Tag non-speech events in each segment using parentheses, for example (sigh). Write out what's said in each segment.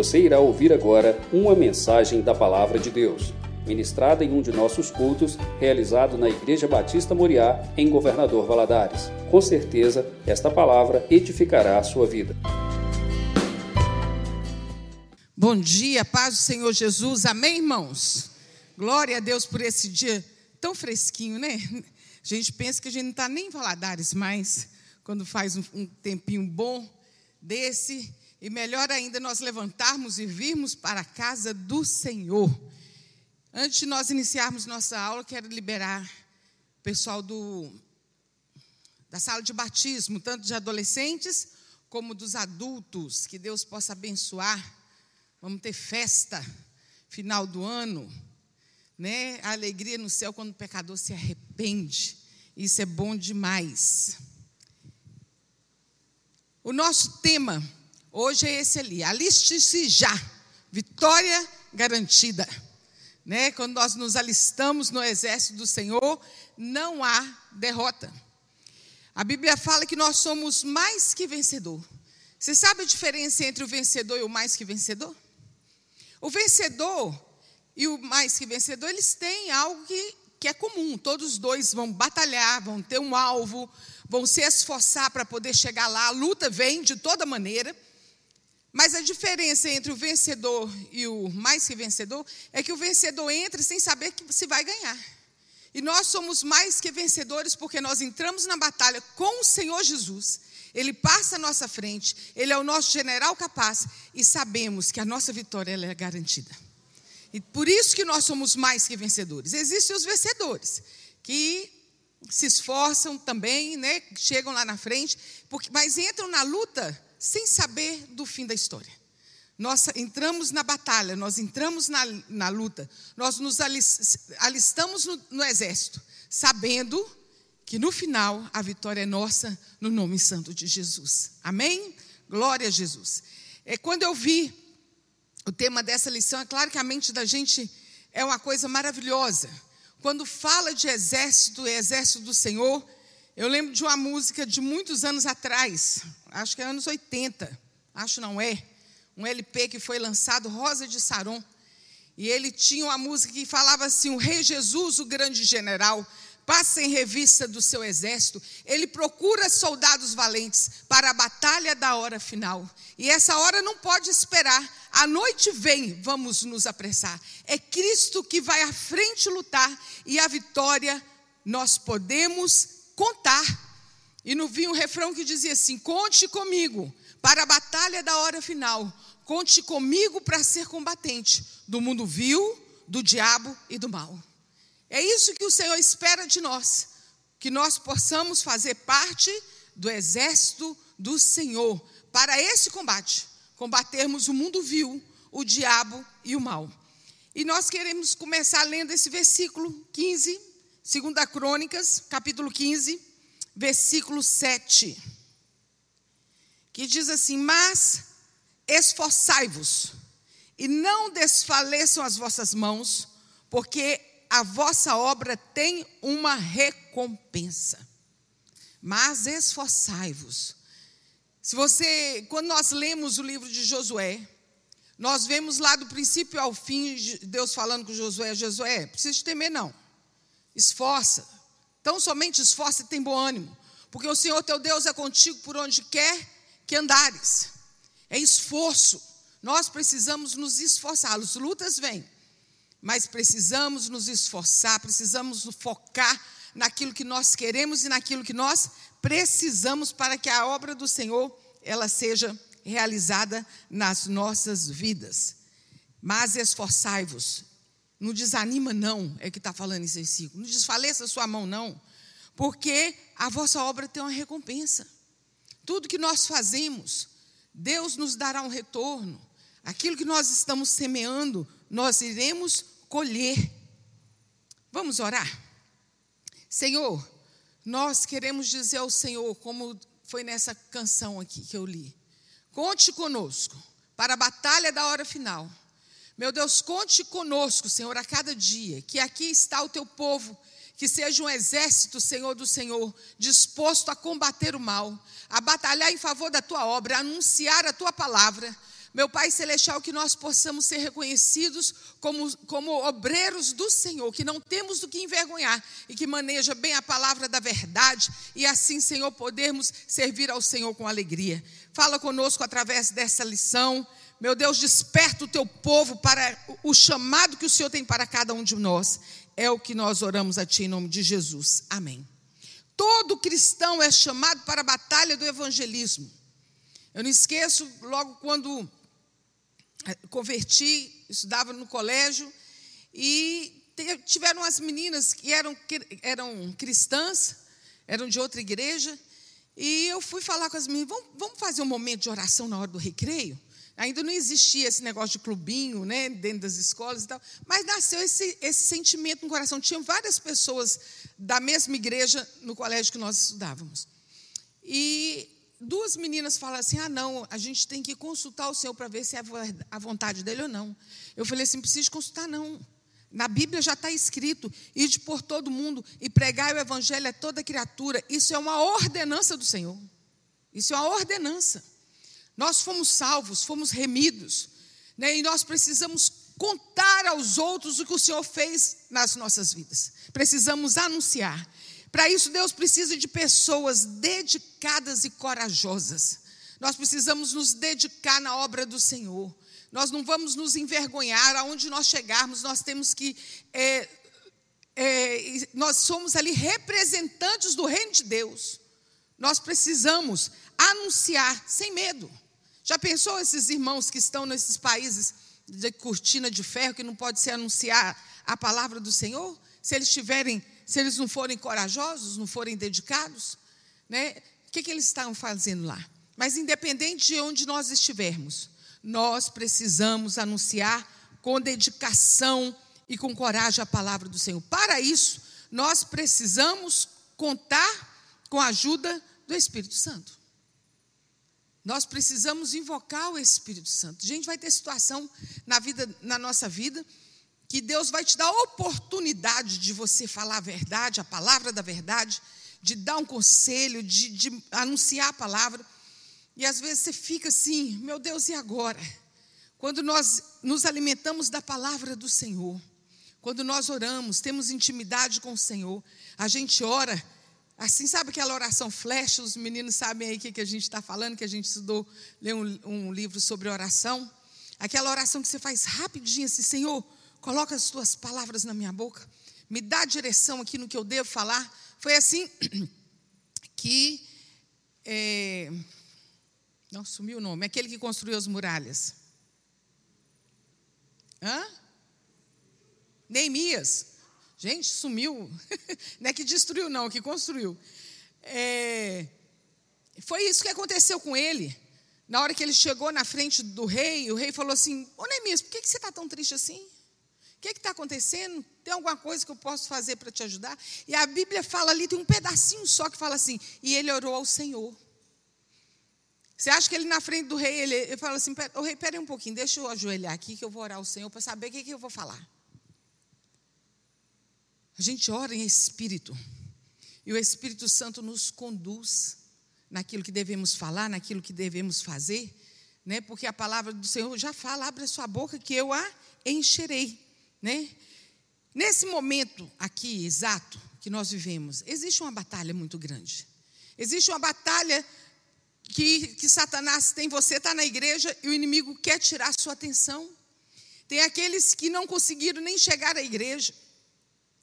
Você irá ouvir agora uma mensagem da Palavra de Deus, ministrada em um de nossos cultos, realizado na Igreja Batista Moriá, em Governador Valadares. Com certeza, esta palavra edificará a sua vida. Bom dia, paz do Senhor Jesus, amém, irmãos? Glória a Deus por esse dia tão fresquinho, né? A gente pensa que a gente não está nem em Valadares mais, quando faz um, um tempinho bom desse, e melhor ainda nós levantarmos e virmos para a casa do Senhor. Antes de nós iniciarmos nossa aula, quero liberar o pessoal do, da sala de batismo, tanto de adolescentes como dos adultos, que Deus possa abençoar. Vamos ter festa final do ano né? A alegria no céu quando o pecador se arrepende. Isso é bom demais. O nosso tema hoje é esse ali: aliste-se já, vitória garantida. Né? Quando nós nos alistamos no exército do Senhor, não há derrota. A Bíblia fala que nós somos mais que vencedor. Você sabe a diferença entre o vencedor e o mais que vencedor? O vencedor e o mais que vencedor, eles têm algo que, que é comum. Todos os dois vão batalhar, vão ter um alvo, vão se esforçar para poder chegar lá. A luta vem de toda maneira. Mas a diferença entre o vencedor e o mais que vencedor é que o vencedor entra sem saber que se vai ganhar. E nós somos mais que vencedores porque nós entramos na batalha com o Senhor Jesus. Ele passa à nossa frente, ele é o nosso general capaz e sabemos que a nossa vitória é garantida. E por isso que nós somos mais que vencedores. Existem os vencedores, que se esforçam também, né, chegam lá na frente, porque, mas entram na luta sem saber do fim da história. Nós entramos na batalha, nós entramos na, na luta, nós nos alistamos no, no exército, sabendo que no final a vitória é nossa no nome santo de Jesus. Amém? Glória a Jesus. É quando eu vi o tema dessa lição, é claro que a mente da gente é uma coisa maravilhosa. Quando fala de exército e exército do Senhor, eu lembro de uma música de muitos anos atrás, acho que é anos 80, acho não é, um LP que foi lançado, Rosa de Saron. E ele tinha uma música que falava assim: O Rei Jesus, o grande general, passa em revista do seu exército, ele procura soldados valentes para a batalha da hora final. E essa hora não pode esperar. A noite vem, vamos nos apressar. É Cristo que vai à frente lutar e a vitória nós podemos contar. E no vinha um refrão que dizia assim: Conte comigo para a batalha da hora final. Conte comigo para ser combatente do mundo vil, do diabo e do mal. É isso que o Senhor espera de nós, que nós possamos fazer parte do exército do Senhor para esse combate, combatermos o mundo vil, o diabo e o mal. E nós queremos começar lendo esse versículo 15, 2 Crônicas, capítulo 15, versículo 7, que diz assim: Mas esforçai-vos e não desfaleçam as vossas mãos, porque a vossa obra tem uma recompensa. Mas esforçai-vos. Se você, quando nós lemos o livro de Josué, nós vemos lá do princípio ao fim Deus falando com Josué, Josué, precisa temer não. Esforça. Então somente esforça e tem bom ânimo, porque o Senhor teu Deus é contigo por onde quer que andares. É esforço. Nós precisamos nos esforçar. As lutas vêm, mas precisamos nos esforçar, precisamos focar naquilo que nós queremos e naquilo que nós precisamos para que a obra do Senhor ela seja realizada nas nossas vidas. Mas esforçai-vos. Não desanima, não, é que está falando esse versículo. Não desfaleça a sua mão, não. Porque a vossa obra tem uma recompensa. Tudo que nós fazemos, Deus nos dará um retorno. Aquilo que nós estamos semeando, nós iremos colher. Vamos orar? Senhor, nós queremos dizer ao Senhor, como foi nessa canção aqui que eu li: conte conosco para a batalha da hora final. Meu Deus, conte conosco, Senhor, a cada dia, que aqui está o teu povo, que seja um exército, Senhor do Senhor, disposto a combater o mal, a batalhar em favor da tua obra, a anunciar a tua palavra, Meu Pai Celestial, que nós possamos ser reconhecidos como, como obreiros do Senhor, que não temos do que envergonhar e que maneja bem a palavra da verdade e assim, Senhor, podermos servir ao Senhor com alegria. Fala conosco através dessa lição. Meu Deus, desperta o teu povo para o chamado que o Senhor tem para cada um de nós. É o que nós oramos a Ti em nome de Jesus. Amém. Todo cristão é chamado para a batalha do evangelismo. Eu não esqueço, logo quando eh, converti, estudava no colégio, e tiveram as meninas que eram, eram cristãs, eram de outra igreja, e eu fui falar com as meninas, vamos, vamos fazer um momento de oração na hora do recreio? Ainda não existia esse negócio de clubinho, né, dentro das escolas e tal, mas nasceu esse, esse sentimento no coração. Tinha várias pessoas da mesma igreja no colégio que nós estudávamos. E duas meninas falam assim: ah, não, a gente tem que consultar o Senhor para ver se é a vontade dele ou não. Eu falei assim: preciso consultar, não. Na Bíblia já está escrito: ide por todo mundo e pregar o evangelho a toda criatura. Isso é uma ordenança do Senhor. Isso é uma ordenança. Nós fomos salvos, fomos remidos, né? e nós precisamos contar aos outros o que o Senhor fez nas nossas vidas. Precisamos anunciar. Para isso, Deus precisa de pessoas dedicadas e corajosas. Nós precisamos nos dedicar na obra do Senhor. Nós não vamos nos envergonhar, aonde nós chegarmos, nós temos que. É, é, nós somos ali representantes do reino de Deus. Nós precisamos anunciar sem medo. Já pensou esses irmãos que estão nesses países de cortina de ferro que não pode se anunciar a palavra do Senhor? Se eles tiverem se eles não forem corajosos, não forem dedicados, né? O que, que eles estão fazendo lá? Mas independente de onde nós estivermos, nós precisamos anunciar com dedicação e com coragem a palavra do Senhor. Para isso, nós precisamos contar com a ajuda do Espírito Santo. Nós precisamos invocar o Espírito Santo. Gente, vai ter situação na vida, na nossa vida, que Deus vai te dar a oportunidade de você falar a verdade, a palavra da verdade, de dar um conselho, de, de anunciar a palavra. E às vezes você fica assim, meu Deus, e agora? Quando nós nos alimentamos da palavra do Senhor, quando nós oramos, temos intimidade com o Senhor, a gente ora, assim, sabe aquela oração flash? Os meninos sabem aí o que, que a gente está falando, que a gente estudou, leu um, um livro sobre oração. Aquela oração que você faz rapidinho assim, Senhor, coloca as tuas palavras na minha boca, me dá direção aqui no que eu devo falar. Foi assim (clears throat) que. É, não, sumiu o nome. Aquele que construiu as muralhas. Hã? Neemias. Gente, sumiu. (laughs) Não é que destruiu, não, que construiu. É, foi isso que aconteceu com ele. Na hora que ele chegou na frente do rei, o rei falou assim: Ô Neemias, por que você está tão triste assim? O que está acontecendo? Tem alguma coisa que eu posso fazer para te ajudar? E a Bíblia fala ali, tem um pedacinho só que fala assim: e ele orou ao Senhor. Você acha que ele na frente do rei, ele, ele fala assim: o rei, peraí um pouquinho, deixa eu ajoelhar aqui que eu vou orar ao Senhor para saber o que, que eu vou falar. A gente ora em espírito. E o Espírito Santo nos conduz naquilo que devemos falar, naquilo que devemos fazer, né? Porque a palavra do Senhor já fala: abre a sua boca que eu a encherei. Né? Nesse momento aqui exato que nós vivemos, existe uma batalha muito grande. Existe uma batalha que, que Satanás tem. Você está na igreja e o inimigo quer tirar sua atenção. Tem aqueles que não conseguiram nem chegar à igreja.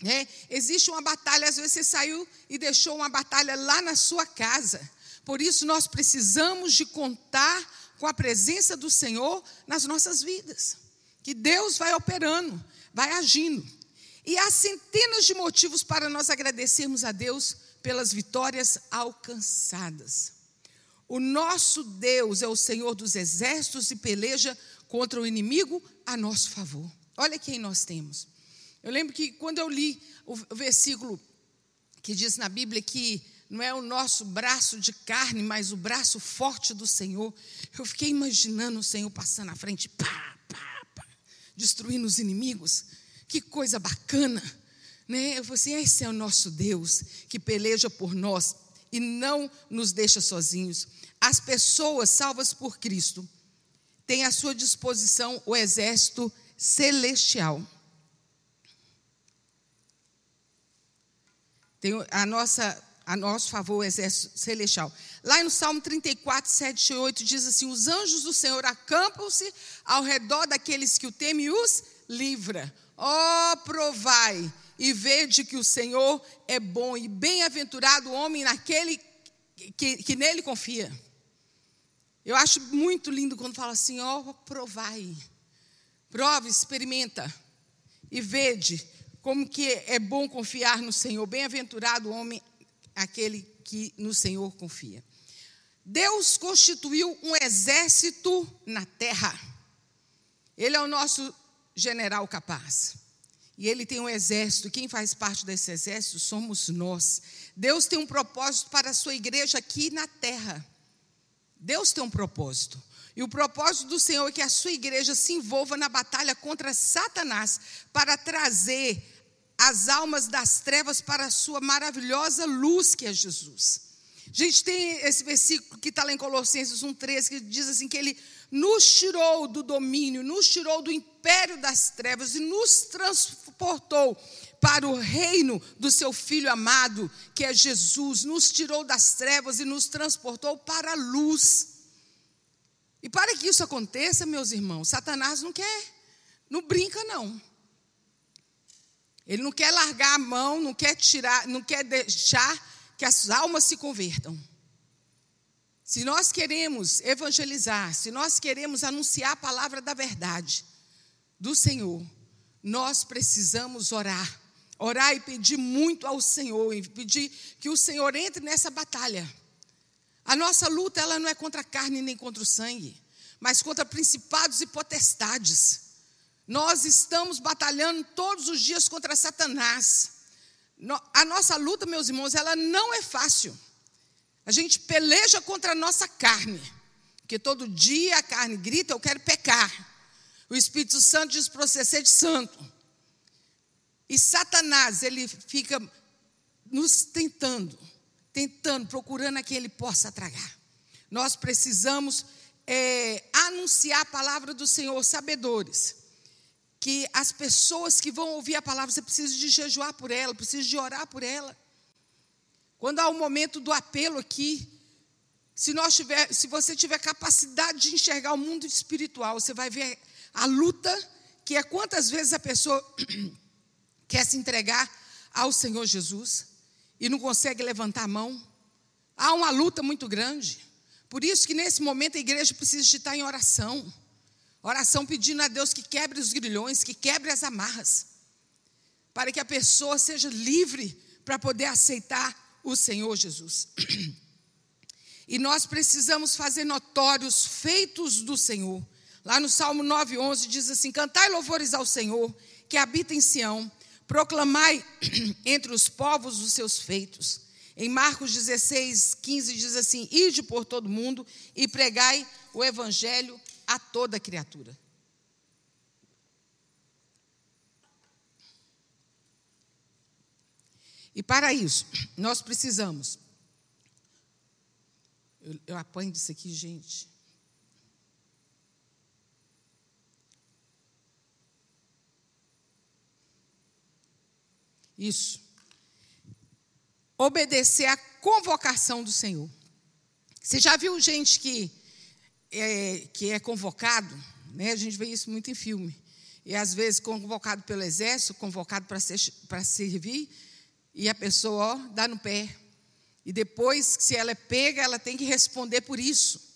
Né? Existe uma batalha, às vezes você saiu e deixou uma batalha lá na sua casa. Por isso nós precisamos de contar com a presença do Senhor nas nossas vidas. Que Deus vai operando vai agindo. E há centenas de motivos para nós agradecermos a Deus pelas vitórias alcançadas. O nosso Deus é o Senhor dos exércitos e peleja contra o inimigo a nosso favor. Olha quem nós temos. Eu lembro que quando eu li o versículo que diz na Bíblia que não é o nosso braço de carne, mas o braço forte do Senhor, eu fiquei imaginando o Senhor passando à frente, pá, destruindo os inimigos. Que coisa bacana. Né? Eu falei assim: esse é o nosso Deus que peleja por nós e não nos deixa sozinhos. As pessoas salvas por Cristo, tem à sua disposição o exército celestial. Tem a nossa, a nosso favor o exército celestial. Lá no Salmo 34, 7 e 8 diz assim: Os anjos do Senhor acampam-se ao redor daqueles que o temem e os livra. Ó, oh, provai e vede que o Senhor é bom e bem-aventurado o homem naquele que, que nele confia. Eu acho muito lindo quando fala assim: ó, oh, provai, prova, experimenta e vede como que é bom confiar no Senhor. Bem-aventurado o homem, aquele que no Senhor confia. Deus constituiu um exército na terra. Ele é o nosso general capaz. E ele tem um exército. Quem faz parte desse exército somos nós. Deus tem um propósito para a sua igreja aqui na terra. Deus tem um propósito. E o propósito do Senhor é que a sua igreja se envolva na batalha contra Satanás para trazer as almas das trevas para a sua maravilhosa luz que é Jesus. A gente tem esse versículo que está lá em Colossenses 1,13, que diz assim: que ele nos tirou do domínio, nos tirou do império das trevas e nos transportou para o reino do seu filho amado, que é Jesus, nos tirou das trevas e nos transportou para a luz. E para que isso aconteça, meus irmãos, Satanás não quer, não brinca não. Ele não quer largar a mão, não quer tirar, não quer deixar que as almas se convertam. Se nós queremos evangelizar, se nós queremos anunciar a palavra da verdade do Senhor, nós precisamos orar. Orar e pedir muito ao Senhor, e pedir que o Senhor entre nessa batalha. A nossa luta ela não é contra a carne nem contra o sangue, mas contra principados e potestades. Nós estamos batalhando todos os dias contra Satanás. A nossa luta, meus irmãos, ela não é fácil. A gente peleja contra a nossa carne, porque todo dia a carne grita: Eu quero pecar. O Espírito Santo diz para você ser de santo. E Satanás, ele fica nos tentando, tentando, procurando a quem ele possa tragar. Nós precisamos é, anunciar a palavra do Senhor, sabedores. Que as pessoas que vão ouvir a palavra, você precisa de jejuar por ela, precisa de orar por ela. Quando há o um momento do apelo aqui, se, nós tiver, se você tiver capacidade de enxergar o mundo espiritual, você vai ver a luta, que é quantas vezes a pessoa (clears throat) quer se entregar ao Senhor Jesus e não consegue levantar a mão. Há uma luta muito grande. Por isso que nesse momento a igreja precisa estar em oração. Oração pedindo a Deus que quebre os grilhões, que quebre as amarras, para que a pessoa seja livre para poder aceitar o Senhor Jesus. (clears throat) E nós precisamos fazer notórios feitos do Senhor. Lá no Salmo 9:11 diz assim: Cantai louvores ao Senhor, que habita em Sião, proclamai (clears throat) entre os povos os seus feitos. Em Marcos 16, 15 diz assim: Ide por todo mundo e pregai o evangelho a toda criatura. E para isso, nós precisamos. Eu, eu apanho disso aqui, gente. Isso. Obedecer à convocação do Senhor. Você já viu gente que é, que é convocado? Né? A gente vê isso muito em filme. E às vezes convocado pelo exército, convocado para ser, servir, e a pessoa ó, dá no pé. E depois, se ela é pega, ela tem que responder por isso.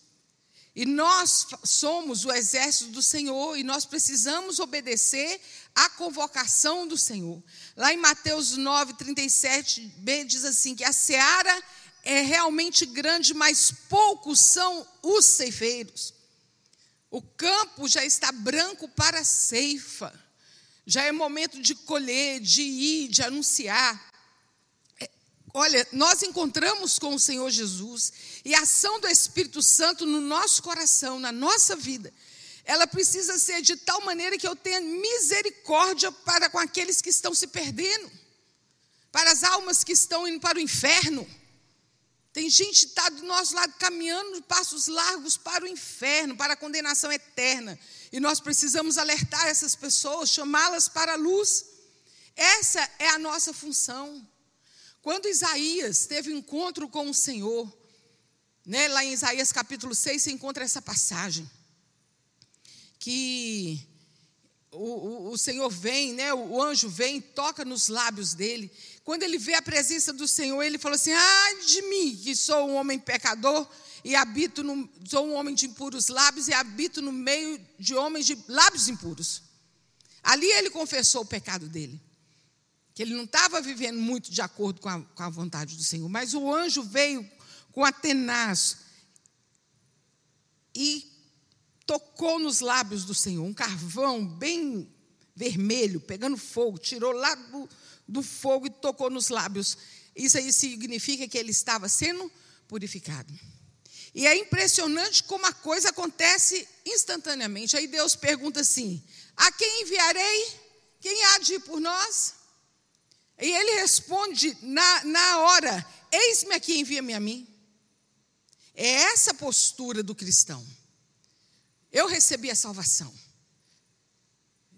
E nós somos o exército do Senhor e nós precisamos obedecer à convocação do Senhor. Lá em Mateus 9, 37b diz assim: que a seara é realmente grande, mas poucos são os ceifeiros. O campo já está branco para a ceifa. Já é momento de colher, de ir, de anunciar. Olha, nós encontramos com o Senhor Jesus e a ação do Espírito Santo no nosso coração, na nossa vida, ela precisa ser de tal maneira que eu tenha misericórdia para com aqueles que estão se perdendo, para as almas que estão indo para o inferno. Tem gente que está do nosso lado caminhando passos largos para o inferno, para a condenação eterna. E nós precisamos alertar essas pessoas, chamá-las para a luz. Essa é a nossa função. Quando Isaías teve encontro com o Senhor, né, lá em Isaías capítulo 6, você encontra essa passagem. Que o, o, o, Senhor vem, né, o anjo vem, toca nos lábios dele. Quando ele vê a presença do Senhor, ele falou assim: Ai de mim, que sou um homem pecador e habito no, sou um homem de impuros lábios e habito no meio de homens de lábios impuros. Ali ele confessou o pecado dele, que ele não estava vivendo muito de acordo com a, com a vontade do Senhor, mas o anjo veio com a e tocou nos lábios do Senhor, um carvão bem vermelho, pegando fogo, tirou lá do, do fogo e tocou nos lábios. Isso aí significa que ele estava sendo purificado. E é impressionante como a coisa acontece instantaneamente. Aí Deus pergunta assim: A quem enviarei? Quem há de ir por nós? E ele responde na, na hora: Eis-me aqui, envia-me a mim. É essa postura do cristão. Eu recebi a salvação.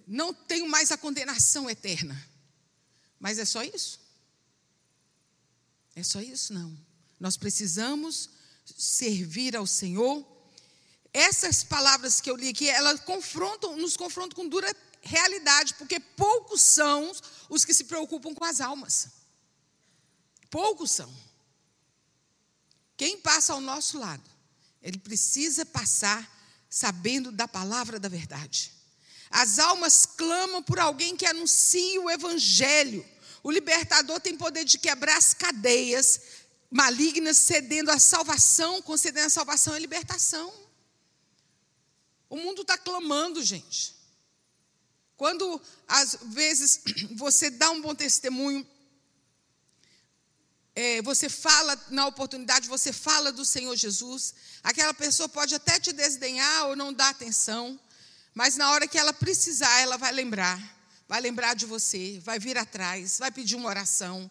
Não tenho mais a condenação eterna. Mas é só isso? É só isso? Não. Nós precisamos servir ao Senhor. Essas palavras que eu li aqui, elas confrontam, nos confrontam com dura realidade, porque poucos são os que se preocupam com as almas. Poucos são. Quem passa ao nosso lado, ele precisa passar sabendo da palavra da verdade. As almas clamam por alguém que anuncie o evangelho. O libertador tem poder de quebrar as cadeias malignas, cedendo a salvação, concedendo a salvação e a libertação. O mundo está clamando, gente. Quando às vezes (clears throat) você dá um bom testemunho, é, você fala na oportunidade, você fala do Senhor Jesus, aquela pessoa pode até te desdenhar ou não dar atenção, mas na hora que ela precisar, ela vai lembrar, vai lembrar de você, vai vir atrás, vai pedir uma oração.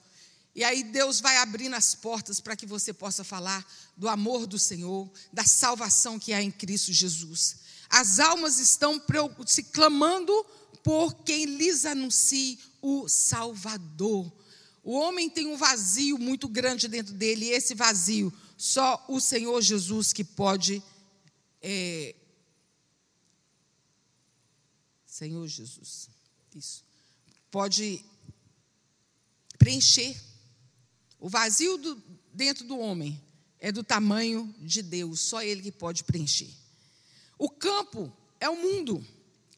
E aí Deus vai abrindo as portas para que você possa falar do amor do Senhor, da salvação que há em Cristo Jesus. As almas estão se clamando por quem lhes anuncie o Salvador o homem tem um vazio muito grande dentro dele, e esse vazio, só o Senhor Jesus que pode. É... Senhor Jesus, isso. Pode preencher. O vazio do, dentro do homem é do tamanho de Deus, só Ele que pode preencher. O campo é o mundo.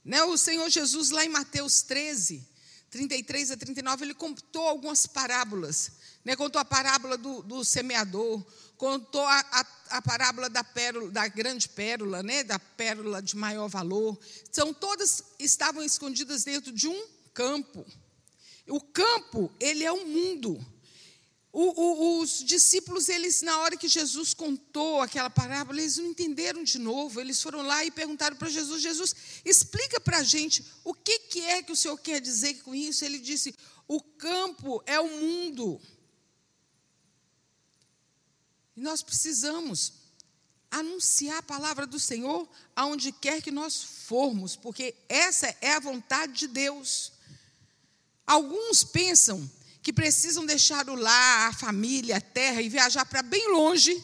Né? O Senhor Jesus, lá em Mateus 13, 33 a 39, ele contou algumas parábolas. Né? Contou a parábola do, do semeador, contou a, a, a, parábola da pérola, da grande pérola, né? da pérola de maior valor. São todas estavam escondidas dentro de um campo. O campo, ele é um mundo. O, o, os discípulos, eles, na hora que Jesus contou aquela parábola, eles não entenderam de novo. Eles foram lá e perguntaram para Jesus: Jesus, explica para a gente o que, que é que o Senhor quer dizer com isso. Ele disse: o campo é o mundo. E nós precisamos anunciar a palavra do Senhor aonde quer que nós formos, porque essa é a vontade de Deus. Alguns pensam que precisam deixar o lar, a família, a terra e viajar para bem longe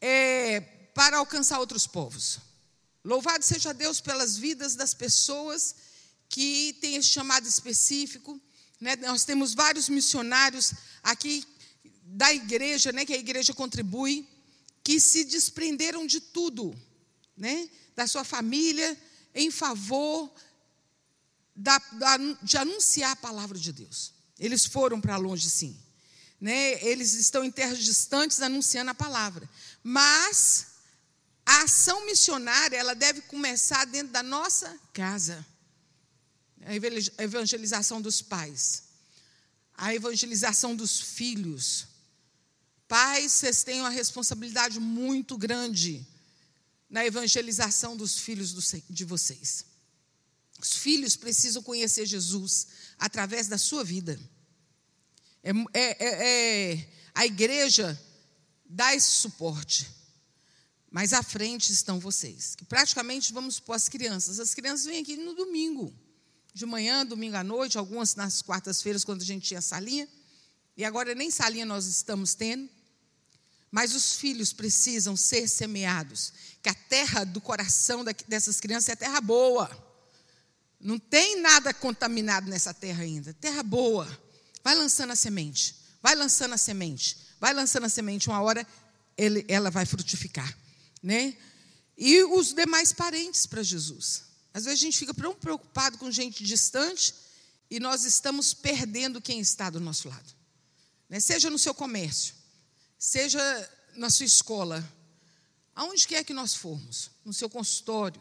é, para alcançar outros povos. Louvado seja Deus pelas vidas das pessoas que têm esse chamado específico. Né? Nós temos vários missionários aqui da igreja, né, que a igreja contribui, que se desprenderam de tudo, né, da sua família, em favor da, da, de anunciar a palavra de Deus. Eles foram para longe, sim. Né? Eles estão em terras distantes anunciando a palavra. Mas a ação missionária ela deve começar dentro da nossa casa. A evangelização dos pais, a evangelização dos filhos. Pais, vocês têm uma responsabilidade muito grande na evangelização dos filhos de vocês. Os filhos precisam conhecer Jesus através da sua vida. É, é, é, é, a igreja dar esse suporte. Mas à frente estão vocês, que praticamente vamos pôr as crianças. As crianças vêm aqui no domingo, de manhã, domingo à noite, algumas nas quartas-feiras, quando a gente tinha salinha. E agora nem salinha nós estamos tendo. Mas os filhos precisam ser semeados. Que a terra do coração dessas crianças é terra boa. Não tem nada contaminado nessa terra ainda. Terra boa. Vai lançando a semente. Vai lançando a semente. Vai lançando a semente. Uma hora ele, ela vai frutificar né? E os demais parentes para Jesus. Às vezes a gente fica tão preocupado com gente distante e nós estamos perdendo quem está do nosso lado. Né? Seja no seu comércio, seja na sua escola, aonde quer que nós formos, no seu consultório,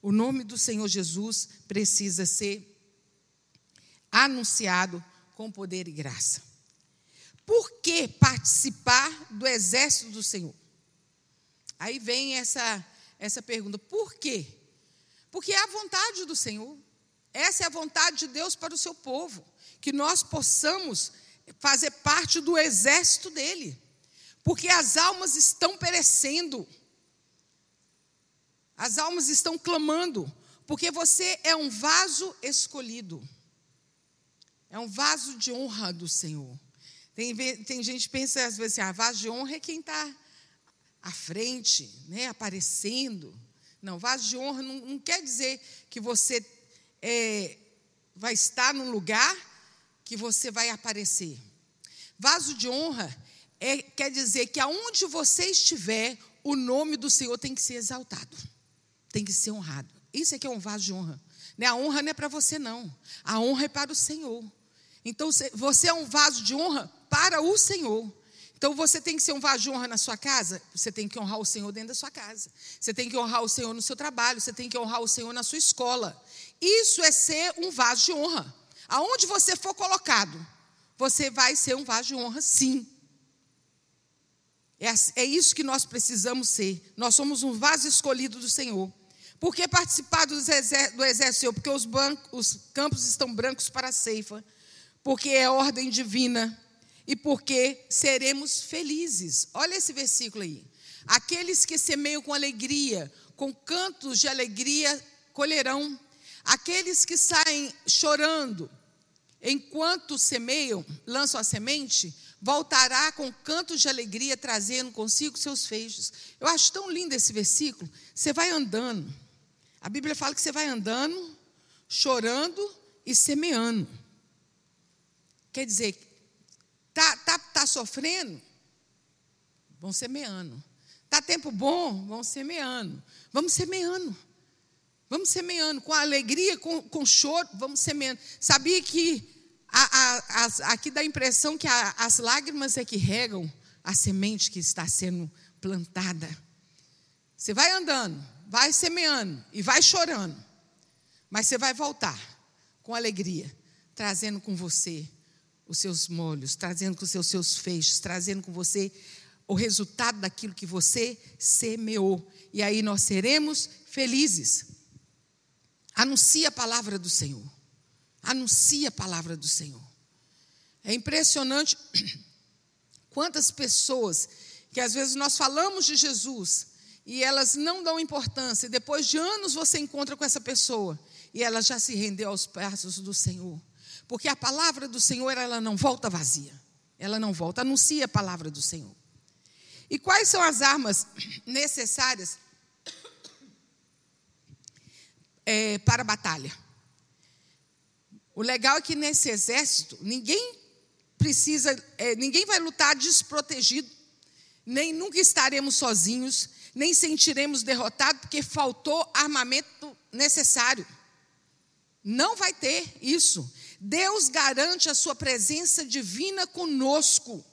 o nome do Senhor Jesus precisa ser anunciado com poder e graça. Por que participar do exército do Senhor? Aí vem essa, essa pergunta: por quê? Porque é a vontade do Senhor. Essa é a vontade de Deus para o seu povo. Que nós possamos fazer parte do exército dele. Porque as almas estão perecendo. As almas estão clamando. Porque você é um vaso escolhido. É um vaso de honra do Senhor. Tem, tem gente que pensa às vezes assim, ah, vaso de honra é quem está à frente, né, aparecendo. Não, vaso de honra não, não quer dizer que você é, vai estar num lugar que você vai aparecer. Vaso de honra é, quer dizer que aonde você estiver, o nome do Senhor tem que ser exaltado, tem que ser honrado. Isso é que é um vaso de honra. Né? A honra não é para você, não. A honra é para o Senhor. Então, você é um vaso de honra para o Senhor. Então você tem que ser um vaso de honra na sua casa, você tem que honrar o Senhor dentro da sua casa. Você tem que honrar o Senhor no seu trabalho, você tem que honrar o Senhor na sua escola. Isso é ser um vaso de honra. Aonde você for colocado, você vai ser um vaso de honra, sim. É, é isso que nós precisamos ser. Nós somos um vaso escolhido do Senhor. Por que participar do exército, do exército Porque os, bancos, os campos estão brancos para a ceifa. Porque é ordem divina e porque seremos felizes. Olha esse versículo aí. Aqueles que semeiam com alegria, com cantos de alegria, colherão. Aqueles que saem chorando, enquanto semeiam, lançam a semente, voltará com cantos de alegria, trazendo consigo seus feixes. Eu acho tão lindo esse versículo. Você vai andando. A Bíblia fala que você vai andando, chorando e semeando. Quer dizer, Está tá, tá sofrendo? Vão semeando. Está tempo bom? Vão semeando. Vamos semeando. Vamos semeando. Com alegria, com, com choro, vamos semeando. Sabia que a, a, as, aqui dá a impressão que a, as lágrimas é que regam a semente que está sendo plantada. Você vai andando, vai semeando e vai chorando. Mas você vai voltar com alegria, trazendo com você os seus molhos, trazendo com os seus feixes, trazendo com você o resultado daquilo que você semeou. E aí nós seremos felizes. Anuncia a palavra do Senhor. Anuncia a palavra do Senhor. É impressionante (clears throat) quantas pessoas que às vezes nós falamos de Jesus e elas não dão importância, e depois de anos você encontra com essa pessoa e ela já se rendeu aos passos do Senhor. Porque a palavra do Senhor, ela não volta vazia. Ela não volta, anuncia a palavra do Senhor. E quais são as armas (clears throat) necessárias é, (clears throat) para a batalha? O legal é que nesse exército, ninguém precisa, é, ninguém vai lutar desprotegido, nem nunca estaremos sozinhos, nem sentiremos derrotados, porque faltou armamento necessário. Não vai ter isso. Deus garante a sua presença divina conosco.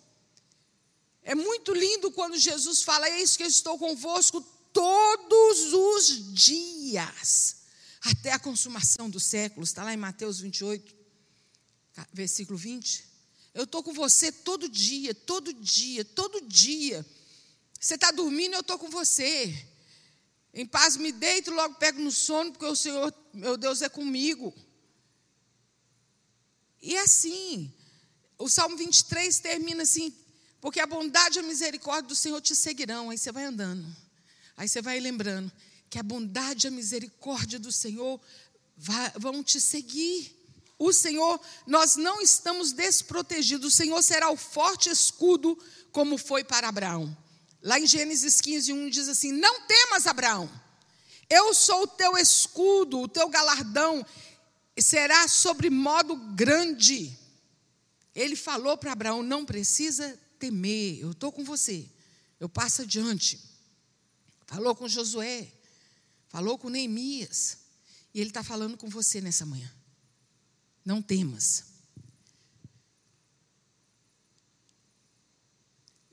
É muito lindo quando Jesus fala: Eis que eu estou convosco todos os dias, até a consumação dos séculos. Está lá em Mateus 28, versículo 20. Eu estou com você todo dia, todo dia, todo dia. Você está dormindo, eu estou com você. Em paz me deito, logo pego no sono, porque o Senhor, meu Deus, é comigo. E assim, o Salmo 23 termina assim: Porque a bondade e a misericórdia do Senhor te seguirão. Aí você vai andando. Aí você vai lembrando que a bondade e a misericórdia do Senhor vão te seguir. O Senhor, nós não estamos desprotegidos. O Senhor será o forte escudo, como foi para Abraão. Lá em Gênesis 15, 1 diz assim: Não temas, Abraão, eu sou o teu escudo, o teu galardão será sobre modo grande. Ele falou para Abraão: Não precisa temer, eu estou com você, eu passo adiante. Falou com Josué, falou com Neemias, e ele está falando com você nessa manhã. Não temas.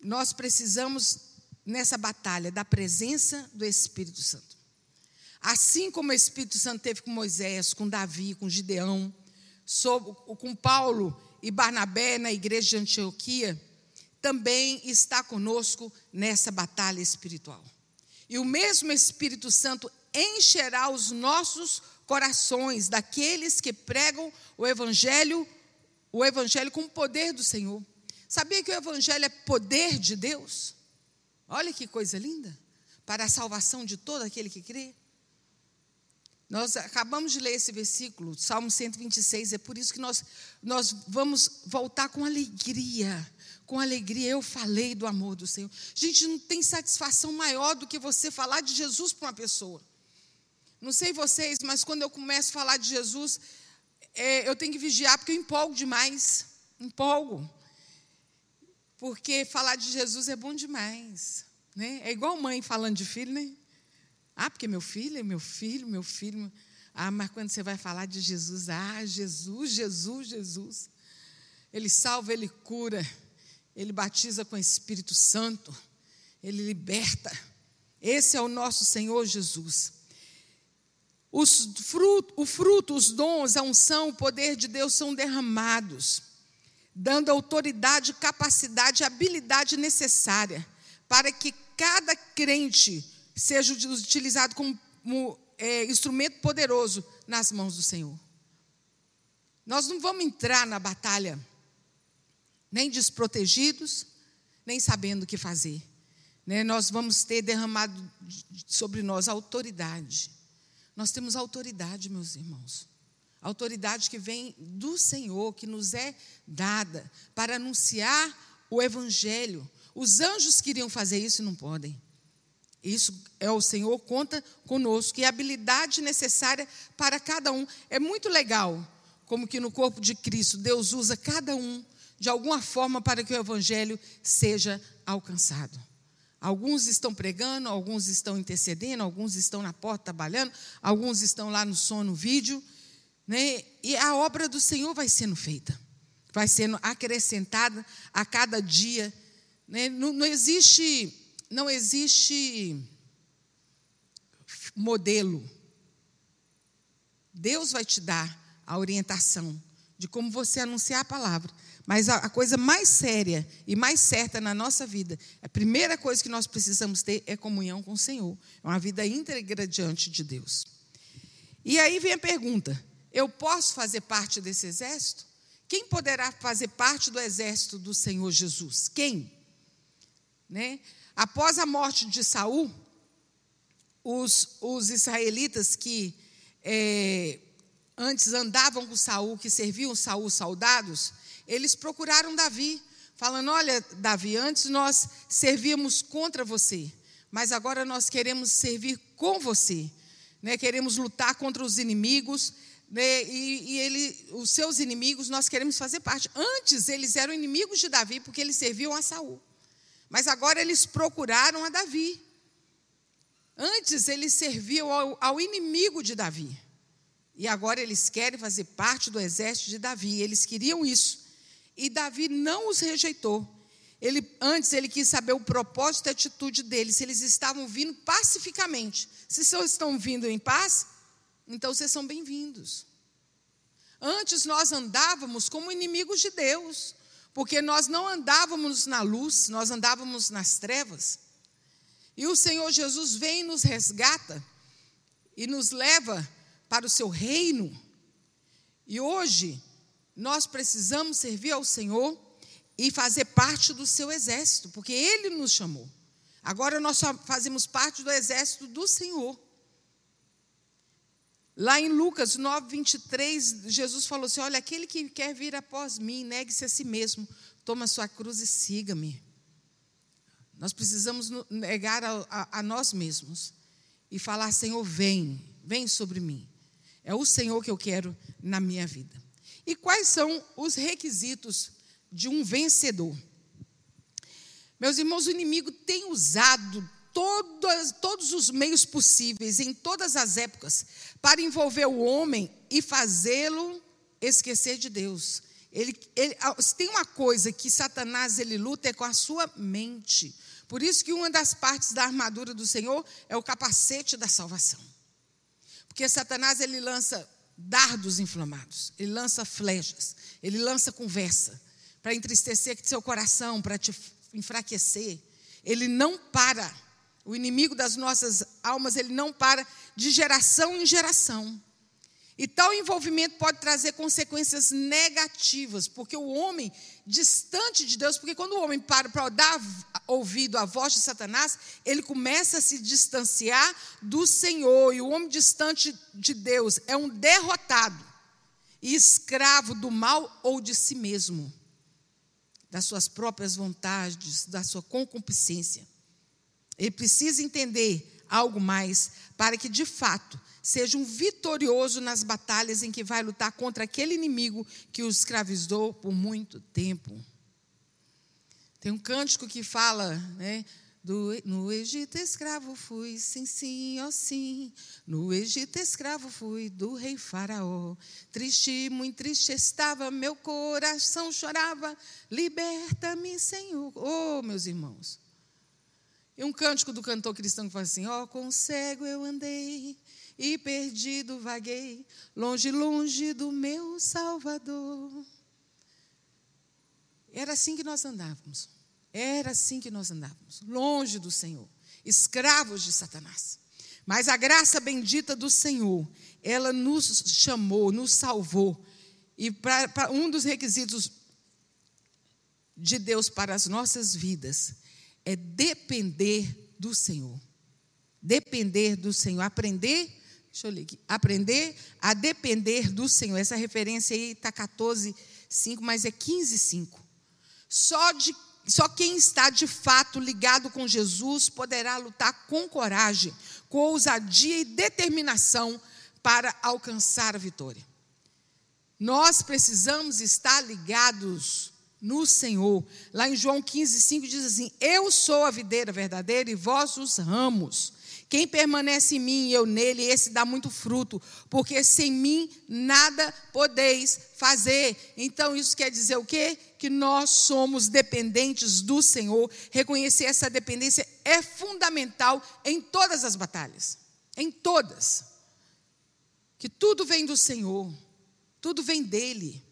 Nós precisamos, nessa batalha, da presença do Espírito Santo. Assim como o Espírito Santo teve com Moisés, com Davi, com Gideão, com Paulo e Barnabé na igreja de Antioquia, também está conosco nessa batalha espiritual. E o mesmo Espírito Santo encherá os nossos corações daqueles que pregam o evangelho, o evangelho com o poder do Senhor. Sabia que o evangelho é poder de Deus? Olha que coisa linda, para a salvação de todo aquele que crê. Nós acabamos de ler esse versículo, Salmo 126, é por isso que nós, nós vamos voltar com alegria com alegria, eu falei do amor do Senhor. Gente, não tem satisfação maior do que você falar de Jesus para uma pessoa. Não sei vocês, mas quando eu começo a falar de Jesus, é, eu tenho que vigiar, porque eu empolgo demais. Empolgo. Porque falar de Jesus é bom demais. Né? É igual mãe falando de filho, né? Ah, porque meu filho é meu filho, meu filho. Ah, mas quando você vai falar de Jesus, ah, Jesus, Jesus, Jesus. Ele salva, ele cura. Ele batiza com o Espírito Santo, ele liberta. Esse é o nosso Senhor Jesus. Os fruto, o fruto, os dons, a unção, o poder de Deus são derramados, dando autoridade, capacidade habilidade necessária para que cada crente seja utilizado como, como é, instrumento poderoso nas mãos do Senhor. Nós não vamos entrar na batalha nem desprotegidos, nem sabendo o que fazer. Né? Nós vamos ter derramado sobre nós autoridade. Nós temos autoridade, meus irmãos. Autoridade que vem do Senhor, que nos é dada para anunciar o Evangelho. Os anjos queriam fazer isso e não podem. Isso é o Senhor, conta conosco. E a habilidade necessária para cada um. É muito legal como que no corpo de Cristo Deus usa cada um de alguma forma para que o evangelho seja alcançado. Alguns estão pregando, alguns estão intercedendo, alguns estão na porta trabalhando, alguns estão lá no som, no vídeo, né? E a obra do Senhor vai sendo feita, vai sendo acrescentada a cada dia. Né? Não, não existe, não existe modelo. Deus vai te dar a orientação de como você anunciar a palavra. Mas a, a, coisa mais séria e mais certa na nossa vida, a primeira coisa que nós precisamos ter é comunhão com o Senhor. É uma vida íntegra diante de Deus. E aí vem a pergunta: eu posso fazer parte desse exército? Quem poderá fazer parte do exército do Senhor Jesus? Quem? Né? Após a morte de Saul, os, os israelitas que é, antes andavam com Saul, que serviam Saul soldados, eles procuraram Davi, falando: Olha, Davi, antes nós servíamos contra você, mas agora nós queremos servir com você, né? queremos lutar contra os inimigos. Né? E, e ele, os seus inimigos, nós queremos fazer parte. Antes eles eram inimigos de Davi, porque eles serviam a Saul. Mas agora eles procuraram a Davi. Antes eles serviam ao, ao, inimigo de Davi. E agora eles querem fazer parte do exército de Davi. Eles queriam isso. E Davi não os rejeitou. Ele, antes ele quis saber o propósito e a atitude deles, se eles estavam vindo pacificamente. Se estão vindo em paz, então vocês são bem-vindos. Antes nós andávamos como inimigos de Deus, porque nós não andávamos na luz, nós andávamos nas trevas. E o Senhor Jesus vem e nos resgata e nos leva para o seu reino. E hoje nós precisamos servir ao Senhor e fazer parte do seu exército, porque ele nos chamou. Agora nós fazemos parte do exército do Senhor. Lá em Lucas 9, 23, Jesus falou assim: Olha, aquele que quer vir após mim, negue-se a si mesmo, toma sua cruz e siga-me. Nós precisamos negar a, a, a, nós mesmos e falar: Senhor, vem, vem sobre mim. É o Senhor que eu quero na minha vida. E quais são os requisitos de um vencedor? Meus irmãos, o inimigo tem usado todos, os meios possíveis, em todas as épocas, para envolver o homem e fazê-lo esquecer de Deus. Ele, ele, se tem uma coisa que Satanás ele luta é com a sua mente. Por isso que uma das partes da armadura do Senhor é o capacete da salvação. Porque Satanás ele lança dardos inflamados, ele lança flechas, ele lança conversa para entristecer seu coração, para te enfraquecer. Ele não para. O inimigo das nossas almas, ele não para de geração em geração. E tal envolvimento pode trazer consequências negativas, porque o homem distante de Deus, porque quando o homem para para dar ouvido à voz de Satanás, ele começa a se distanciar do Senhor, e o homem distante de Deus é um derrotado e escravo do mal ou de si mesmo, das suas próprias vontades, da sua concupiscência. Ele precisa entender algo mais para que, de fato, seja um vitorioso nas batalhas em que vai lutar contra aquele inimigo que o escravizou por muito tempo. Tem um cântico que fala, né? Do, no Egito escravo fui, sim, sim, ó oh, sim. No Egito escravo fui do rei Faraó. Triste, muito triste estava, meu coração chorava. Liberta-me, Senhor. Oh, meus irmãos. E um cântico do cantor cristão que fala assim: Ó, oh, com cego eu andei e perdido vaguei, longe, longe do meu Salvador. Era assim que nós andávamos. Era assim que nós andávamos, longe do Senhor, escravos de Satanás. Mas a graça bendita do Senhor, ela nos chamou, nos salvou. E para um dos requisitos de Deus para as nossas vidas é depender do Senhor. Depender do Senhor, aprender, deixa eu ler aqui, aprender a depender do Senhor. Essa referência aí está 14, 5, mas é 15, 5. Só, de, só quem está de fato ligado com Jesus poderá lutar com coragem, com ousadia e determinação para alcançar a vitória. Nós precisamos estar ligados no Senhor. Lá em João 15, 5 diz assim: Eu sou a videira verdadeira e vós os ramos. Quem permanece em mim e eu nele, esse dá muito fruto, porque sem mim nada podeis fazer. Então isso quer dizer o quê? Que nós somos dependentes do Senhor. Reconhecer essa dependência é fundamental em todas as batalhas. Em todas. Que tudo vem do Senhor, tudo vem dele.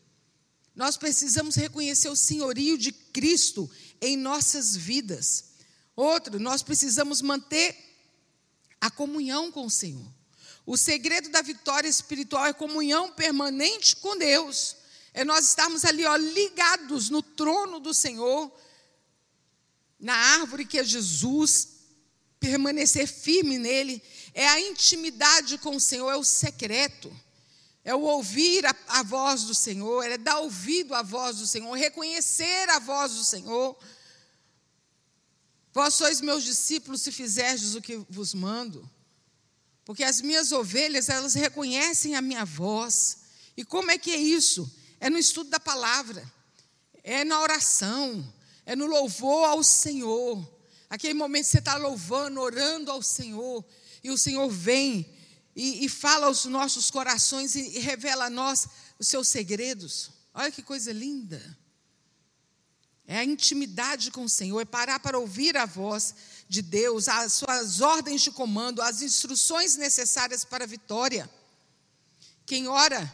Nós precisamos reconhecer o senhorio de Cristo em nossas vidas. Outro, nós precisamos manter a comunhão com o Senhor. O segredo da vitória espiritual é comunhão permanente com Deus. É nós estarmos ali, ó, ligados no trono do Senhor, na árvore que é Jesus, permanecer firme nele. É a intimidade com o Senhor, é o secreto é o ouvir a, a, voz do Senhor, é dar ouvido à voz do Senhor, reconhecer a voz do Senhor. Vós sois meus discípulos se fizerdes o que vos mando. Porque as minhas ovelhas, elas reconhecem a minha voz. E como é que é isso? É no estudo da palavra, é na oração, é no louvor ao Senhor. Aquele momento que você está louvando, orando ao Senhor, e o Senhor vem e, e fala aos nossos corações e, e revela a nós os seus segredos. Olha que coisa linda. É a intimidade com o Senhor, é parar para ouvir a voz de Deus, as suas ordens de comando, as instruções necessárias para a vitória. Quem ora,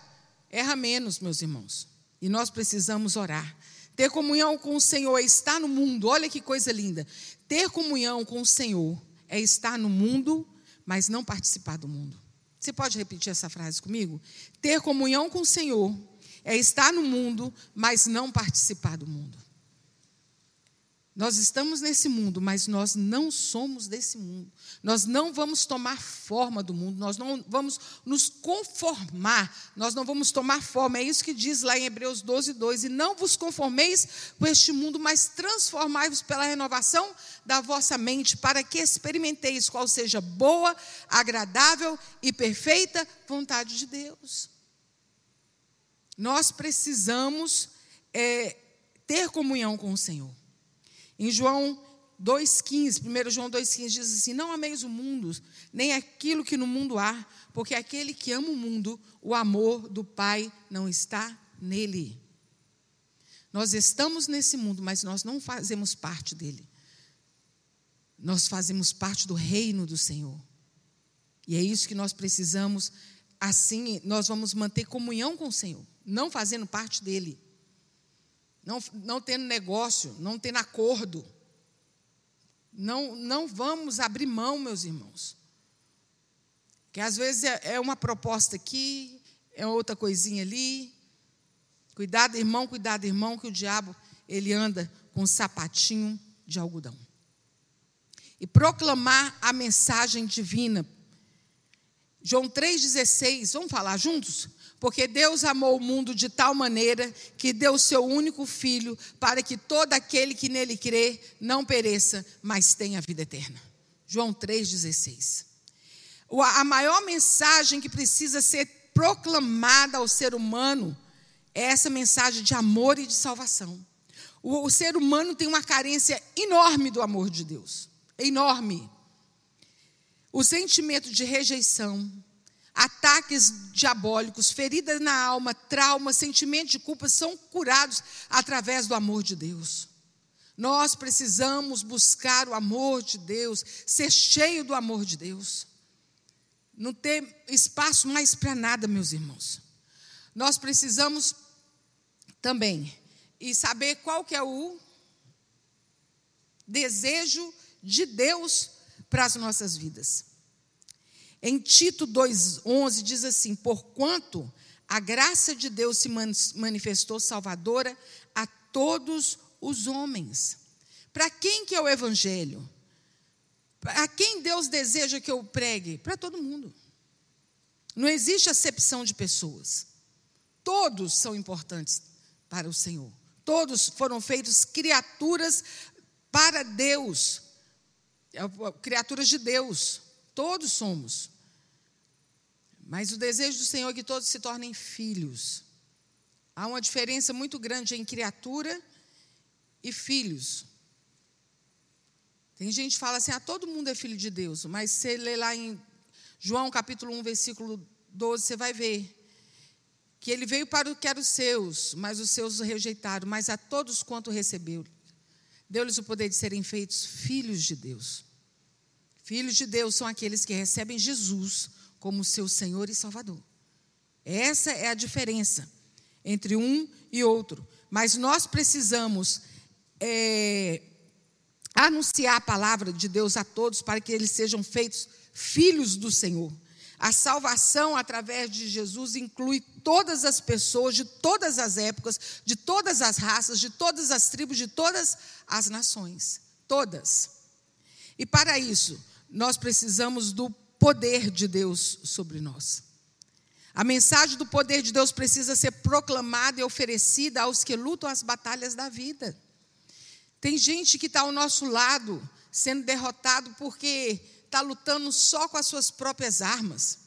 erra menos, meus irmãos. E nós precisamos orar. Ter comunhão com o Senhor é estar no mundo, olha que coisa linda. Ter comunhão com o Senhor é estar no mundo, mas não participar do mundo. Você pode repetir essa frase comigo? Ter comunhão com o Senhor é estar no mundo, mas não participar do mundo. Nós estamos nesse mundo, mas nós não somos desse mundo. Nós não vamos tomar forma do mundo, nós não vamos nos conformar, nós não vamos tomar forma. É isso que diz lá em Hebreus 12, 2. E não vos conformeis com este mundo, mas transformai-vos pela renovação da vossa mente, para que experimenteis qual seja boa, agradável e perfeita vontade de Deus. Nós precisamos é, ter comunhão com o Senhor. Em João 2,15, 1 João 2,15 diz assim: Não ameis o mundo, nem aquilo que no mundo há, porque aquele que ama o mundo, o amor do Pai não está nele. Nós estamos nesse mundo, mas nós não fazemos parte dele. Nós fazemos parte do reino do Senhor. E é isso que nós precisamos. Assim, nós vamos manter comunhão com o Senhor, não fazendo parte dele não, não tendo negócio, não tendo acordo. Não, não vamos abrir mão, meus irmãos. Que às vezes é, é uma proposta aqui, é outra coisinha ali. Cuidado, irmão, cuidado, irmão, que o diabo ele anda com um sapatinho de algodão. E proclamar a mensagem divina. João 3,16, vamos falar juntos? Porque Deus amou o mundo de tal maneira que deu o seu único filho para que todo aquele que nele crê não pereça, mas tenha vida eterna. João 3,16. A maior mensagem que precisa ser proclamada ao ser humano é essa mensagem de amor e de salvação. O, o ser humano tem uma carência enorme do amor de Deus enorme. O sentimento de rejeição, Ataques diabólicos, feridas na alma, trauma, sentimento de culpa são curados através do amor de Deus. Nós precisamos buscar o amor de Deus, ser cheio do amor de Deus. Não ter espaço mais para nada, meus irmãos. Nós precisamos também e saber qual que é o desejo de Deus para as nossas vidas. Em Tito 2,11 diz assim: Porquanto a graça de Deus se manifestou salvadora a todos os homens. Para quem que é o evangelho? A quem Deus deseja que eu pregue? Para todo mundo. Não existe acepção de pessoas. Todos são importantes para o Senhor. Todos foram feitos criaturas para Deus. É, criaturas de Deus. Todos somos. Mas o desejo do Senhor é que todos se tornem filhos. Há uma diferença muito grande em criatura e filhos. Tem gente que fala assim: ah, todo mundo é filho de Deus, mas você lê lá em João capítulo 1, versículo 12, você vai ver que ele veio para o que era os seus, mas os seus o rejeitaram, mas a todos quanto recebeu, deu-lhes o poder de serem feitos filhos de Deus. Filhos de Deus são aqueles que recebem Jesus como seu Senhor e Salvador. Essa é a diferença entre um e outro. Mas nós precisamos é, anunciar a palavra de Deus a todos para que eles sejam feitos filhos do Senhor. A salvação através de Jesus inclui todas as pessoas de todas as épocas, de todas as raças, de todas as tribos, de todas as nações. Todas. E para isso, nós precisamos do poder de Deus sobre nós. A mensagem do poder de Deus precisa ser proclamada e oferecida aos que lutam as batalhas da vida. Tem gente que está ao nosso lado sendo derrotado porque está lutando só com as suas próprias armas.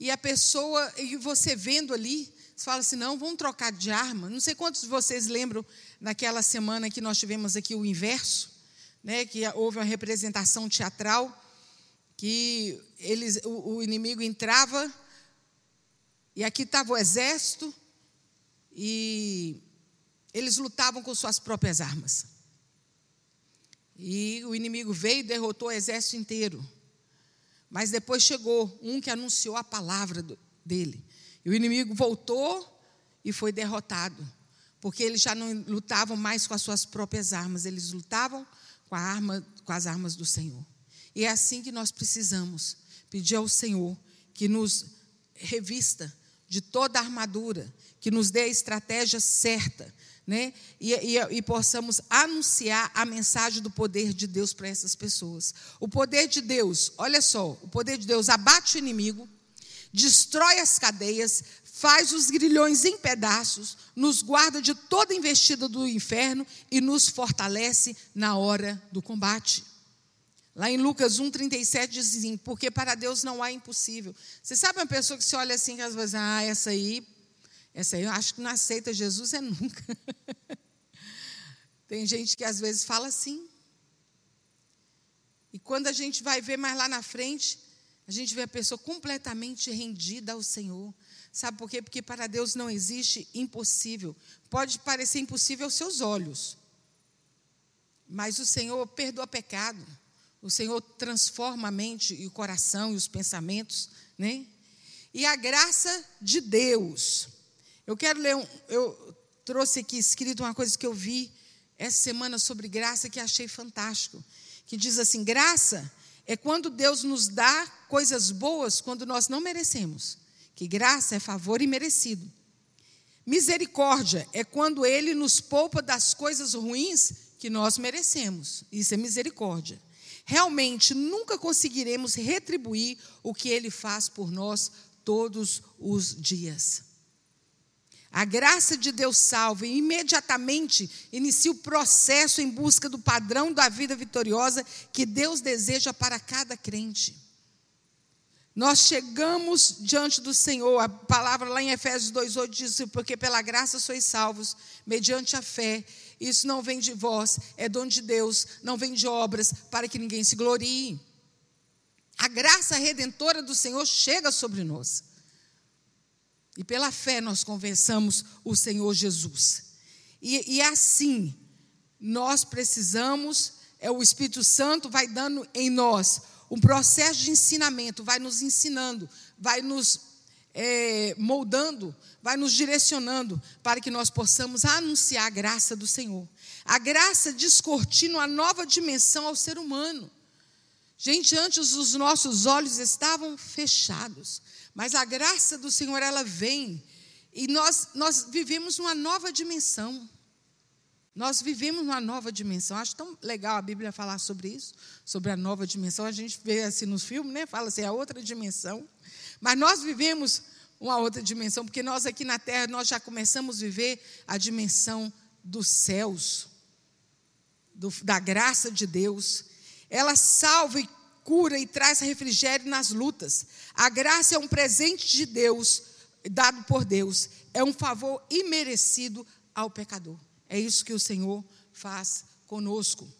E a pessoa, e você vendo ali, você fala assim: não, vamos trocar de arma. Não sei quantos de vocês lembram naquela semana que nós tivemos aqui o inverso, né, que houve uma representação teatral que eles, o, o inimigo entrava, e aqui estava o exército, e eles lutavam com suas próprias armas. E o inimigo veio e derrotou o exército inteiro. Mas depois chegou um que anunciou a palavra do, dele. E o inimigo voltou e foi derrotado. Porque eles já não lutavam mais com as suas próprias armas, eles lutavam arma, com as armas do Senhor. E é assim que nós precisamos pedir ao Senhor que nos revista de toda a armadura, que nos dê a estratégia certa, né? E, e, e, possamos anunciar a mensagem do poder de Deus para essas pessoas. O poder de Deus, olha só, o poder de Deus abate o inimigo, destrói as cadeias, faz os grilhões em pedaços, nos guarda de toda investida do inferno e nos fortalece na hora do combate. Lá em Lucas 1,37 diz assim: porque para Deus não há impossível. Você sabe uma pessoa que se olha assim, que às vezes, ah, essa aí, essa aí eu acho que não aceita Jesus é nunca. (laughs) Tem gente que às vezes fala assim. E quando a gente vai ver mais lá na frente, a gente vê a pessoa completamente rendida ao Senhor. Sabe por quê? Porque para Deus não existe impossível. Pode parecer impossível aos seus olhos, mas o Senhor perdoa pecado. O Senhor transforma a mente e o coração e os pensamentos, né? E a graça de Deus. Eu quero ler um, eu trouxe aqui escrito uma coisa que eu vi essa semana sobre graça que achei fantástico, que diz assim: graça é quando Deus nos dá coisas boas quando nós não merecemos. Que graça é favor imerecido. Misericórdia é quando ele nos poupa das coisas ruins que nós merecemos. Isso é misericórdia. Realmente nunca conseguiremos retribuir o que ele faz por nós todos os dias. A graça de Deus salva e imediatamente inicia o processo em busca do padrão da vida vitoriosa que Deus deseja para cada crente. Nós chegamos diante do Senhor, a palavra lá em Efésios 2,8 diz: Porque pela graça sois salvos, mediante a fé. Isso não vem de vós, é dom de Deus, não vem de obras, para que ninguém se glorie. A graça redentora do Senhor chega sobre nós. E pela fé nós convençamos o Senhor Jesus. E, e assim, nós precisamos, é o Espírito Santo vai dando em nós um processo de ensinamento, vai nos ensinando, vai nos é, moldando, vai nos direcionando para que nós possamos anunciar a graça do Senhor. A graça descortina uma nova dimensão ao ser humano. Gente, antes os nossos olhos estavam fechados, mas a graça do Senhor ela vem e nós nós vivemos uma nova dimensão. Nós vivemos uma nova dimensão. Acho tão legal a Bíblia falar sobre isso, sobre a nova dimensão. A gente vê assim nos filmes, né? Fala assim, a outra dimensão. Mas nós vivemos uma outra dimensão, porque nós aqui na terra nós já começamos a viver a dimensão dos céus, do, da graça de Deus. Ela salva e cura e traz refrigério nas lutas. A graça é um presente de Deus, dado por Deus. É um favor imerecido ao pecador. É isso que o Senhor faz conosco.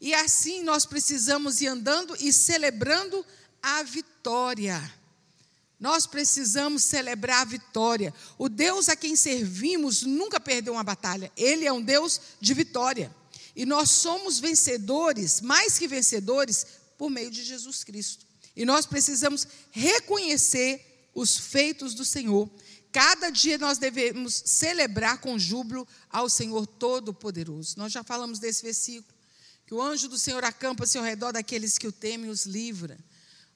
E assim nós precisamos ir andando e celebrando a vitória. Nós precisamos celebrar a vitória. O Deus a quem servimos nunca perdeu uma batalha. Ele é um Deus de vitória. E nós somos vencedores, mais que vencedores, por meio de Jesus Cristo. E nós precisamos reconhecer os feitos do Senhor Cada dia nós devemos celebrar com júbilo ao Senhor Todo-Poderoso. Nós já falamos desse versículo. Que o anjo do Senhor acampa-se ao redor daqueles que o temem e os livra.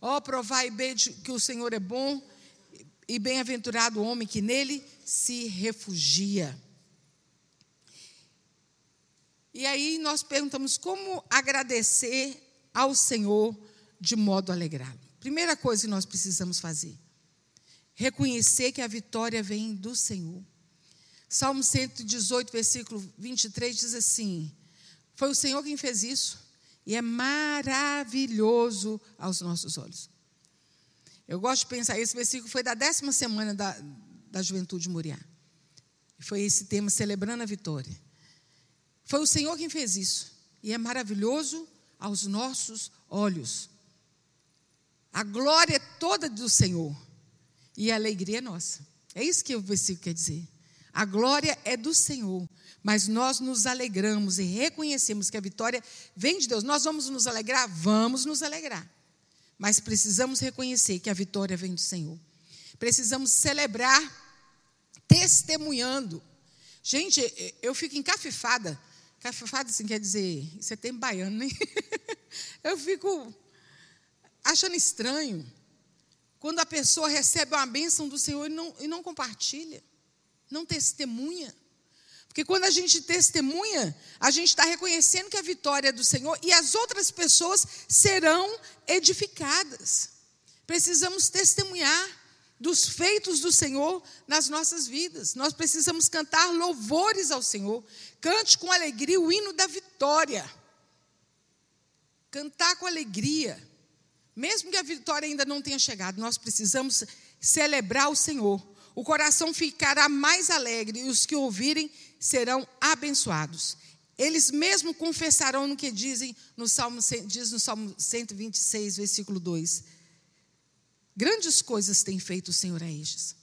Ó, oh, provai bem que o Senhor é bom e bem-aventurado o homem que nele se refugia. E aí nós perguntamos como agradecer ao Senhor de modo alegrado. Primeira coisa que nós precisamos fazer reconhecer que a vitória vem do Senhor. Salmo 118, versículo 23 diz assim: Foi o Senhor quem fez isso, e é maravilhoso aos nossos olhos. Eu gosto de pensar, esse versículo foi da décima semana da, da juventude Moriá. Foi esse tema, celebrando a vitória. Foi o Senhor quem fez isso, e é maravilhoso aos nossos olhos. A glória é toda do Senhor. E a alegria é nossa. É isso que o versículo quer dizer. A glória é do Senhor, mas nós nos alegramos e reconhecemos que a vitória vem de Deus. Nós vamos nos alegrar? Vamos nos alegrar. Mas precisamos reconhecer que a vitória vem do Senhor. Precisamos celebrar testemunhando. Gente, eu fico encafifada. Cafifada, assim, quer dizer, isso é tempo baiano, né? (laughs) Eu fico achando estranho quando a pessoa recebe uma bênção do Senhor e não, e não compartilha, não testemunha. Porque quando a gente testemunha, a gente está reconhecendo que a vitória é do Senhor e as outras pessoas serão edificadas. Precisamos testemunhar dos feitos do Senhor nas nossas vidas. Nós precisamos cantar louvores ao Senhor. Cante com alegria o hino da vitória. Cantar com alegria. Mesmo que a vitória ainda não tenha chegado, nós precisamos celebrar o Senhor. O coração ficará mais alegre e os que ouvirem serão abençoados. Eles mesmo confessarão no que dizem no Salmo, diz no Salmo 126, versículo 2. Grandes coisas tem feito o Senhor a estes.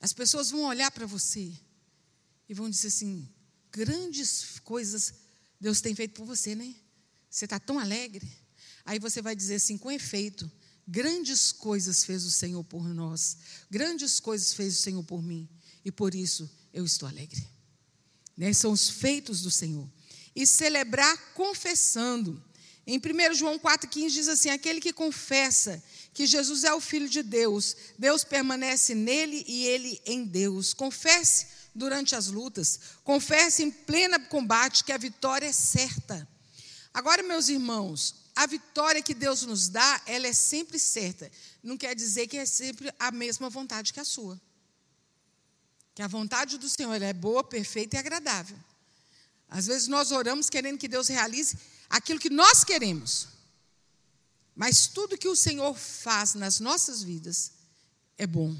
As pessoas vão olhar para você e vão dizer assim: grandes coisas Deus tem feito por você, né? Você está tão alegre. Aí você vai dizer assim, com efeito, grandes coisas fez o Senhor por nós, grandes coisas fez o Senhor por mim, e por isso eu estou alegre. Né? São os feitos do Senhor. E celebrar confessando. Em 1 João 4,15 diz assim: aquele que confessa que Jesus é o Filho de Deus, Deus permanece nele e ele em Deus. Confesse durante as lutas, confesse em pleno combate que a vitória é certa. Agora, meus irmãos, a vitória que Deus nos dá, ela é sempre certa. Não quer dizer que é sempre a mesma vontade que a sua. Que a vontade do Senhor é boa, perfeita e agradável. Às vezes nós oramos querendo que Deus realize aquilo que nós queremos. Mas tudo que o Senhor faz nas nossas vidas é bom.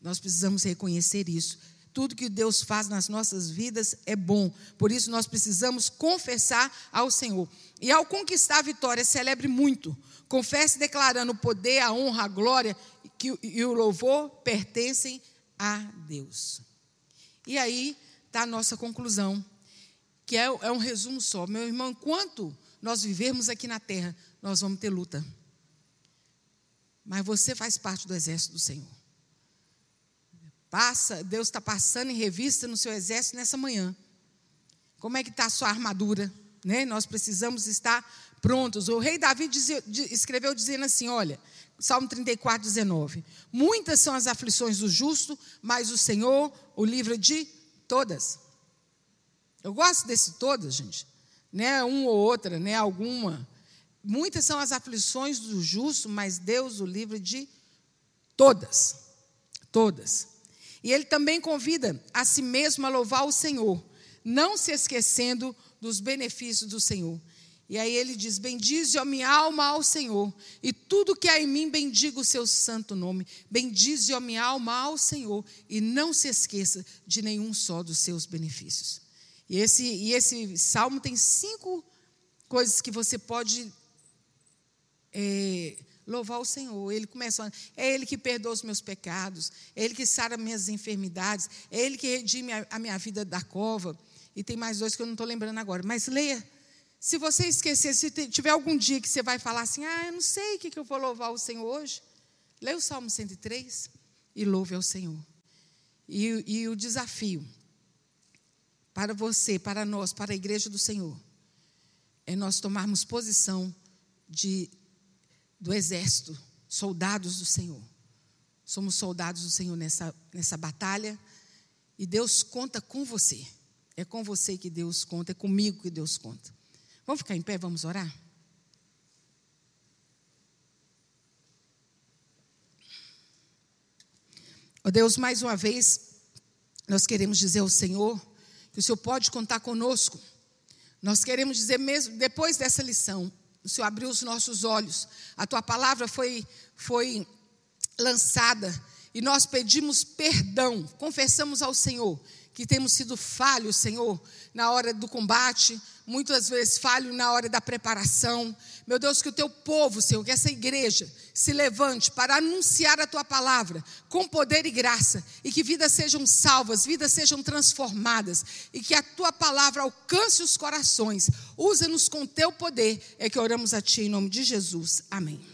Nós precisamos reconhecer isso. Tudo que Deus faz nas nossas vidas é bom. Por isso nós precisamos confessar ao Senhor. E ao conquistar a vitória, celebre muito. Confesse declarando o poder, a honra, a glória que, e o louvor pertencem a Deus. E aí está a nossa conclusão, que é, é um resumo só. Meu irmão, enquanto nós vivermos aqui na terra, nós vamos ter luta. Mas você faz parte do exército do Senhor. Passa, Deus está passando em revista no seu exército nessa manhã. Como é que está a sua armadura? Né? Nós precisamos estar prontos. O rei Davi escreveu dizendo assim: olha, Salmo 34, 19. Muitas são as aflições do justo, mas o Senhor o livra de todas. Eu gosto desse todas, gente. Né? Um ou outra, né? Alguma. Muitas são as aflições do justo, mas Deus o livra de todas. Todas. E ele também convida a si mesmo a louvar o Senhor, não se esquecendo dos benefícios do Senhor. E aí ele diz: Bendize a minha alma ao Senhor, e tudo que há em mim bendiga o seu santo nome. Bendize a minha alma ao Senhor, e não se esqueça de nenhum só dos seus benefícios. E esse, e esse salmo tem cinco coisas que você pode é, louvar o Senhor. Ele começa, é Ele que perdoa os meus pecados, é Ele que sara minhas enfermidades, é Ele que redime a, a minha vida da cova. E tem mais dois que eu não estou lembrando agora. Mas leia. Se você esquecer, se tiver algum dia que você vai falar assim, ah, eu não sei o que, que eu vou louvar o Senhor hoje, leia o Salmo 103 e louve ao Senhor. E, e o desafio para você, para nós, para a igreja do Senhor, é nós tomarmos posição de do exército, soldados do Senhor. Somos soldados do Senhor nessa, nessa batalha e Deus conta com você. É com você que Deus conta, é comigo que Deus conta. Vamos ficar em pé, vamos orar? Ó oh Deus, mais uma vez, nós queremos dizer ao Senhor que o Senhor pode contar conosco. Nós queremos dizer mesmo, depois dessa lição, o Senhor abriu os nossos olhos, a tua palavra foi, foi lançada. E nós pedimos perdão, confessamos ao Senhor que temos sido falhos, Senhor, na hora do combate, muitas vezes falho na hora da preparação. Meu Deus, que o teu povo, Senhor, que essa igreja se levante para anunciar a tua palavra com poder e graça, e que vidas sejam salvas, vidas sejam transformadas, e que a tua palavra alcance os corações. Usa-nos com teu poder, é que oramos a ti em nome de Jesus. Amém.